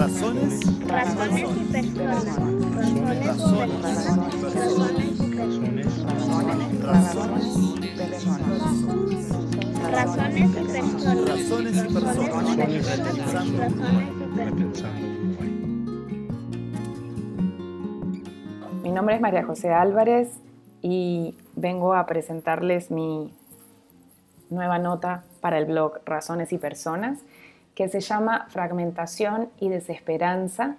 Razones. Razones y personas. Razones. Razones y personas. Razones y personas. Mi nombre es María José Álvarez y vengo a presentarles mi nueva nota para el blog Razones y Personas, que se llama Fragmentación y Desesperanza,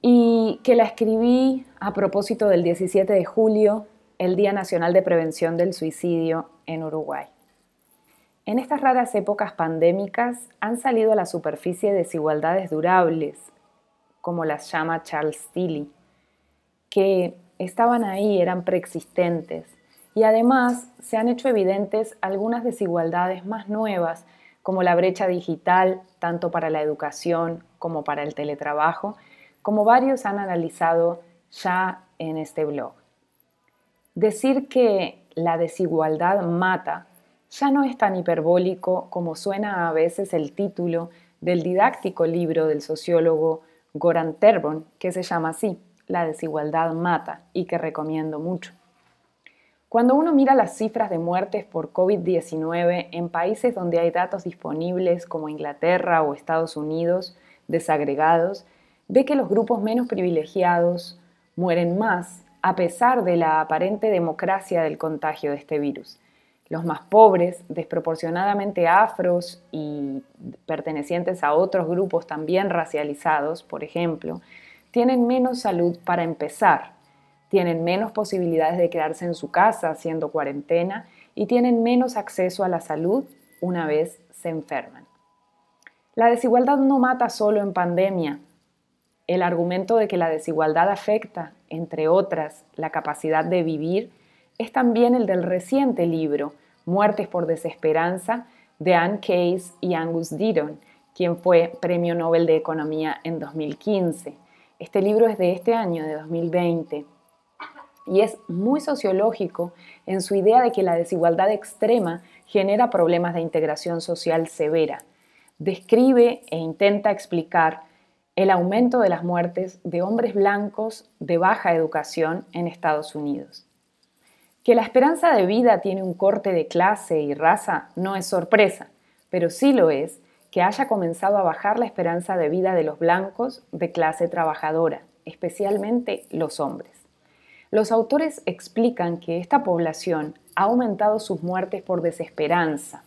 y que la escribí a propósito del 17 de julio, el Día Nacional de Prevención del Suicidio en Uruguay. En estas raras épocas pandémicas han salido a la superficie desigualdades durables, como las llama Charles Tilly, que estaban ahí, eran preexistentes, y además se han hecho evidentes algunas desigualdades más nuevas, como la brecha digital, tanto para la educación como para el teletrabajo, como varios han analizado ya en este blog. Decir que la desigualdad mata ya no es tan hiperbólico como suena a veces el título del didáctico libro del sociólogo Goran Terbon, que se llama así, La desigualdad mata, y que recomiendo mucho. Cuando uno mira las cifras de muertes por COVID-19 en países donde hay datos disponibles como Inglaterra o Estados Unidos, desagregados, ve que los grupos menos privilegiados mueren más a pesar de la aparente democracia del contagio de este virus. Los más pobres, desproporcionadamente afros y pertenecientes a otros grupos también racializados, por ejemplo, tienen menos salud para empezar tienen menos posibilidades de quedarse en su casa haciendo cuarentena y tienen menos acceso a la salud una vez se enferman. La desigualdad no mata solo en pandemia. El argumento de que la desigualdad afecta, entre otras, la capacidad de vivir, es también el del reciente libro Muertes por Desesperanza de Anne Case y Angus Deaton, quien fue Premio Nobel de Economía en 2015. Este libro es de este año, de 2020 y es muy sociológico en su idea de que la desigualdad extrema genera problemas de integración social severa. Describe e intenta explicar el aumento de las muertes de hombres blancos de baja educación en Estados Unidos. Que la esperanza de vida tiene un corte de clase y raza no es sorpresa, pero sí lo es que haya comenzado a bajar la esperanza de vida de los blancos de clase trabajadora, especialmente los hombres. Los autores explican que esta población ha aumentado sus muertes por desesperanza.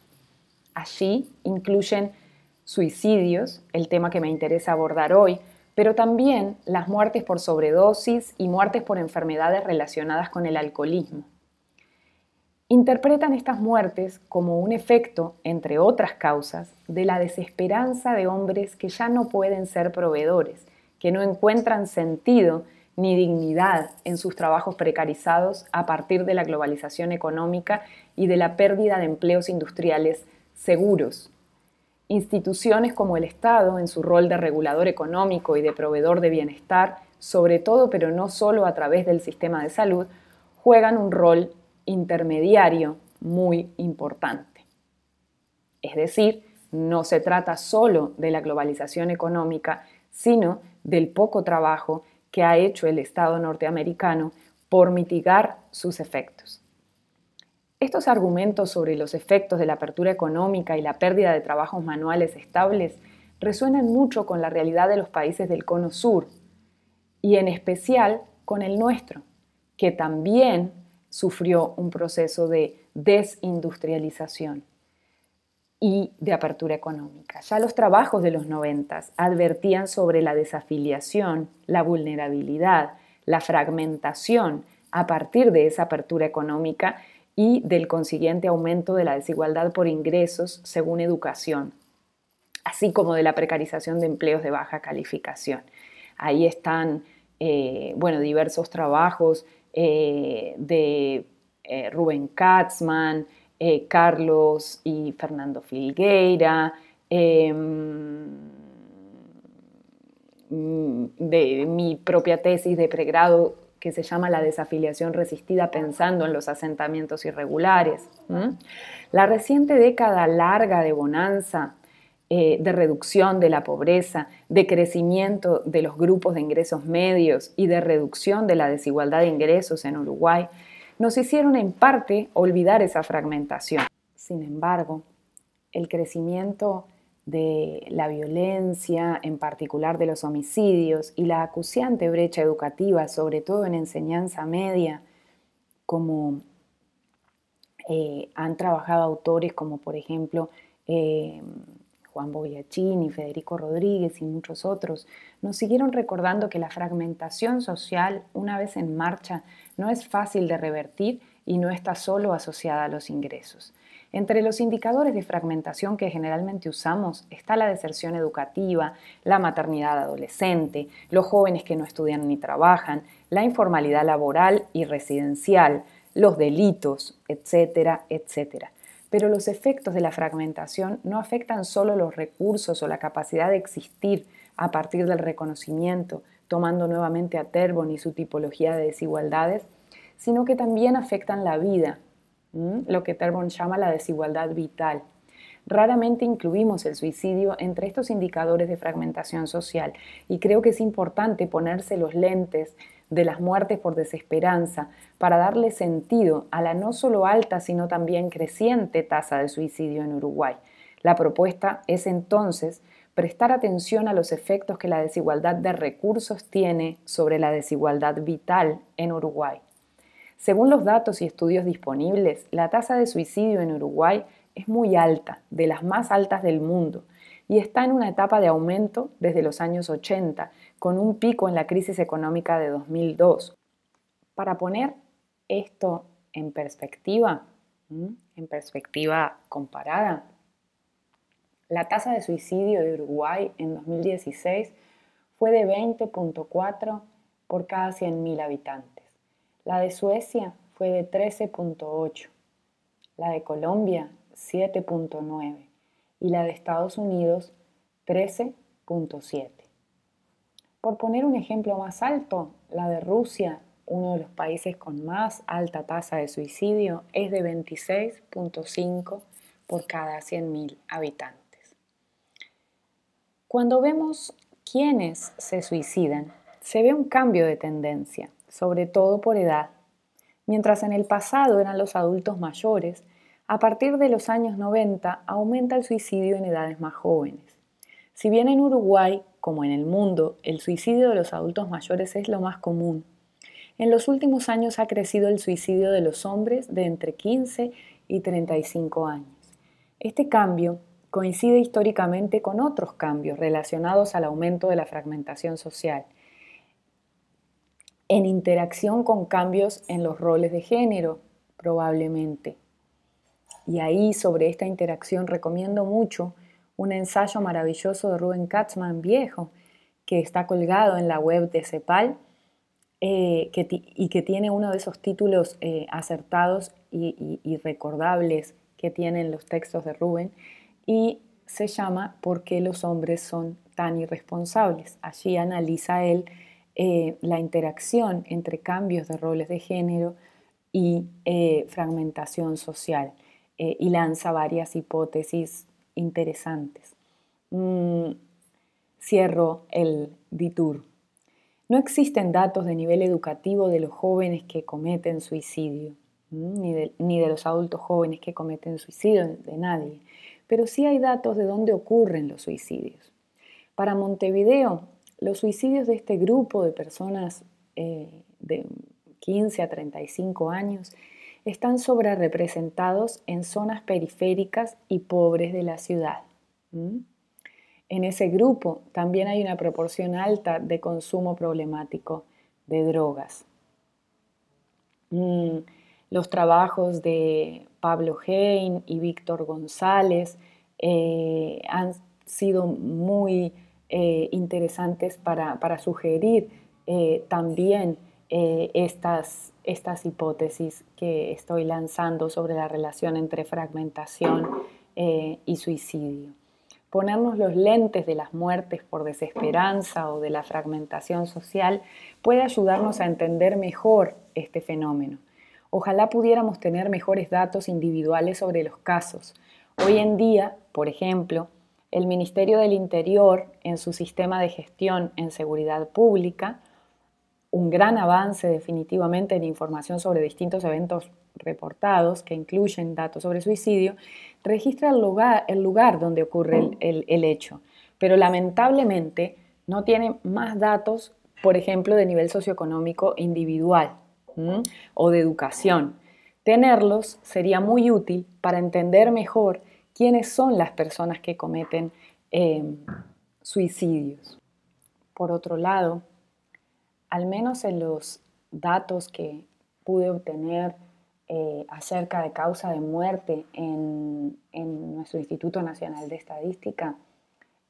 Allí incluyen suicidios, el tema que me interesa abordar hoy, pero también las muertes por sobredosis y muertes por enfermedades relacionadas con el alcoholismo. Interpretan estas muertes como un efecto, entre otras causas, de la desesperanza de hombres que ya no pueden ser proveedores, que no encuentran sentido ni dignidad en sus trabajos precarizados a partir de la globalización económica y de la pérdida de empleos industriales seguros. Instituciones como el Estado, en su rol de regulador económico y de proveedor de bienestar, sobre todo pero no solo a través del sistema de salud, juegan un rol intermediario muy importante. Es decir, no se trata solo de la globalización económica, sino del poco trabajo que ha hecho el Estado norteamericano por mitigar sus efectos. Estos argumentos sobre los efectos de la apertura económica y la pérdida de trabajos manuales estables resuenan mucho con la realidad de los países del Cono Sur y en especial con el nuestro, que también sufrió un proceso de desindustrialización y de apertura económica. Ya los trabajos de los noventas advertían sobre la desafiliación, la vulnerabilidad, la fragmentación a partir de esa apertura económica y del consiguiente aumento de la desigualdad por ingresos según educación, así como de la precarización de empleos de baja calificación. Ahí están, eh, bueno, diversos trabajos eh, de eh, Rubén Katzmann, eh, Carlos y Fernando Filgueira, em, de mi propia tesis de pregrado que se llama La desafiliación resistida pensando en los asentamientos irregulares. La reciente década larga de bonanza eh, de reducción de la pobreza, de crecimiento de los grupos de ingresos medios y de reducción de la desigualdad de ingresos en Uruguay, nos hicieron en parte olvidar esa fragmentación. Sin embargo, el crecimiento de la violencia, en particular de los homicidios, y la acuciante brecha educativa, sobre todo en enseñanza media, como eh, han trabajado autores como por ejemplo eh, Juan Federico Rodríguez y muchos otros, nos siguieron recordando que la fragmentación social, una vez en marcha, no es fácil de revertir y no está solo asociada a los ingresos. Entre los indicadores de fragmentación que generalmente usamos está la deserción educativa, la maternidad adolescente, los jóvenes que no estudian ni trabajan, la informalidad laboral y residencial, los delitos, etcétera, etcétera. Pero los efectos de la fragmentación no afectan solo los recursos o la capacidad de existir a partir del reconocimiento, tomando nuevamente a Terbon y su tipología de desigualdades, sino que también afectan la vida, lo que Terbon llama la desigualdad vital. Raramente incluimos el suicidio entre estos indicadores de fragmentación social y creo que es importante ponerse los lentes de las muertes por desesperanza para darle sentido a la no solo alta sino también creciente tasa de suicidio en Uruguay. La propuesta es entonces prestar atención a los efectos que la desigualdad de recursos tiene sobre la desigualdad vital en Uruguay. Según los datos y estudios disponibles, la tasa de suicidio en Uruguay es muy alta, de las más altas del mundo, y está en una etapa de aumento desde los años 80, con un pico en la crisis económica de 2002. Para poner esto en perspectiva, en perspectiva comparada, la tasa de suicidio de Uruguay en 2016 fue de 20.4 por cada 100.000 habitantes. La de Suecia fue de 13.8, la de Colombia 7.9 y la de Estados Unidos 13.7. Por poner un ejemplo más alto, la de Rusia, uno de los países con más alta tasa de suicidio, es de 26.5 por cada 100.000 habitantes. Cuando vemos quiénes se suicidan, se ve un cambio de tendencia sobre todo por edad. Mientras en el pasado eran los adultos mayores, a partir de los años 90 aumenta el suicidio en edades más jóvenes. Si bien en Uruguay, como en el mundo, el suicidio de los adultos mayores es lo más común, en los últimos años ha crecido el suicidio de los hombres de entre 15 y 35 años. Este cambio coincide históricamente con otros cambios relacionados al aumento de la fragmentación social en interacción con cambios en los roles de género, probablemente. Y ahí sobre esta interacción recomiendo mucho un ensayo maravilloso de Rubén Katzman viejo, que está colgado en la web de CEPAL eh, y que tiene uno de esos títulos eh, acertados y, recordables que tienen los textos de Rubén, y se llama ¿Por qué los hombres son tan irresponsables? Allí analiza él eh, la interacción entre cambios de roles de género y fragmentación social y lanza varias hipótesis interesantes. Mm, cierro el DITUR. No existen datos de nivel educativo de los jóvenes que cometen suicidio, ni de, ni de los adultos jóvenes que cometen suicidio, de nadie, pero sí hay datos de dónde ocurren los suicidios. Para Montevideo, los suicidios de este grupo de personas eh, de 15 a 35 años están sobrerepresentados en zonas periféricas y pobres de la ciudad. En ese grupo también hay una proporción alta de consumo problemático de drogas. Mm, los trabajos de Pablo Hein y Víctor González eh, han sido muy eh, interesantes para, sugerir eh, también eh, estas, estas hipótesis que estoy lanzando sobre la relación entre fragmentación y suicidio. Ponernos los lentes de las muertes por desesperanza o de la fragmentación social puede ayudarnos a entender mejor este fenómeno. Ojalá pudiéramos tener mejores datos individuales sobre los casos. Hoy en día, por ejemplo, el Ministerio del Interior en su sistema de gestión en seguridad pública, un gran avance definitivamente en información sobre distintos eventos reportados que incluyen datos sobre suicidio, registra el lugar, donde ocurre el, hecho, pero lamentablemente no tiene más datos, por ejemplo, de nivel socioeconómico individual o de educación. Tenerlos sería muy útil para entender mejor quiénes son las personas que cometen em, suicidios. Por otro lado, al menos en los datos que pude obtener eh, acerca de causa de muerte en, nuestro Instituto Nacional de Estadística,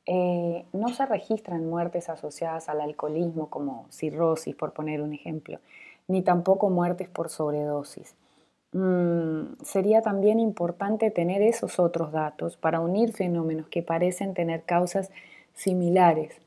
eh, no se registran muertes asociadas al alcoholismo como cirrosis, por poner un ejemplo, ni tampoco muertes por sobredosis. Mm, sería también importante tener esos otros datos para unir fenómenos que parecen tener causas similares.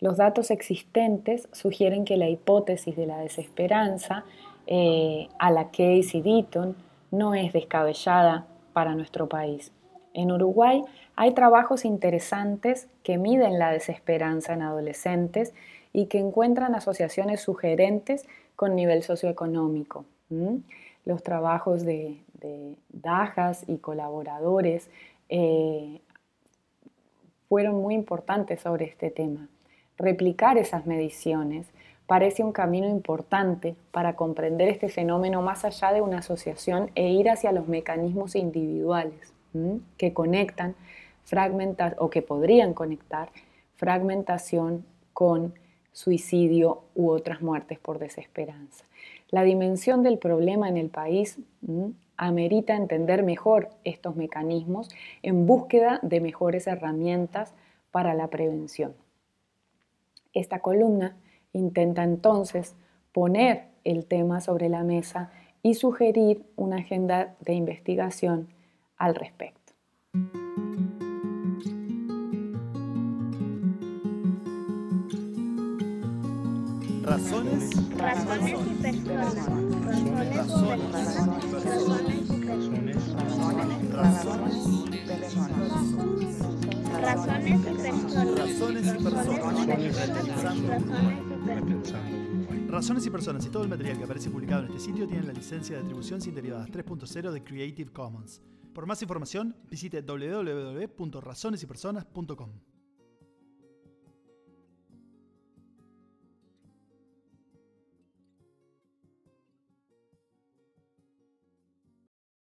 Los datos existentes sugieren que la hipótesis de la desesperanza eh, a la Casey Deaton no es descabellada para nuestro país. En Uruguay hay trabajos interesantes que miden la desesperanza en adolescentes y que encuentran asociaciones sugerentes con nivel socioeconómico. Los trabajos de, Dajas y colaboradores eh, fueron muy importantes sobre este tema. Replicar esas mediciones parece un camino importante para comprender este fenómeno más allá de una asociación e ir hacia los mecanismos individuales que conectan o que podrían conectar fragmentación con suicidio u otras muertes por desesperanza. La dimensión del problema en el país amerita entender mejor estos mecanismos en búsqueda de mejores herramientas para la prevención. Esta columna intenta entonces poner el tema sobre la mesa y sugerir una agenda de investigación al respecto. Razones. Razones y personas. Razones y personas. Razones y personas. Razones y personas. Razones y personas y todo el material que aparece publicado en este sitio tiene la licencia de atribución sin derivadas 3.0 de Creative Commons. Por más información, visite www.razonesypersonas.com.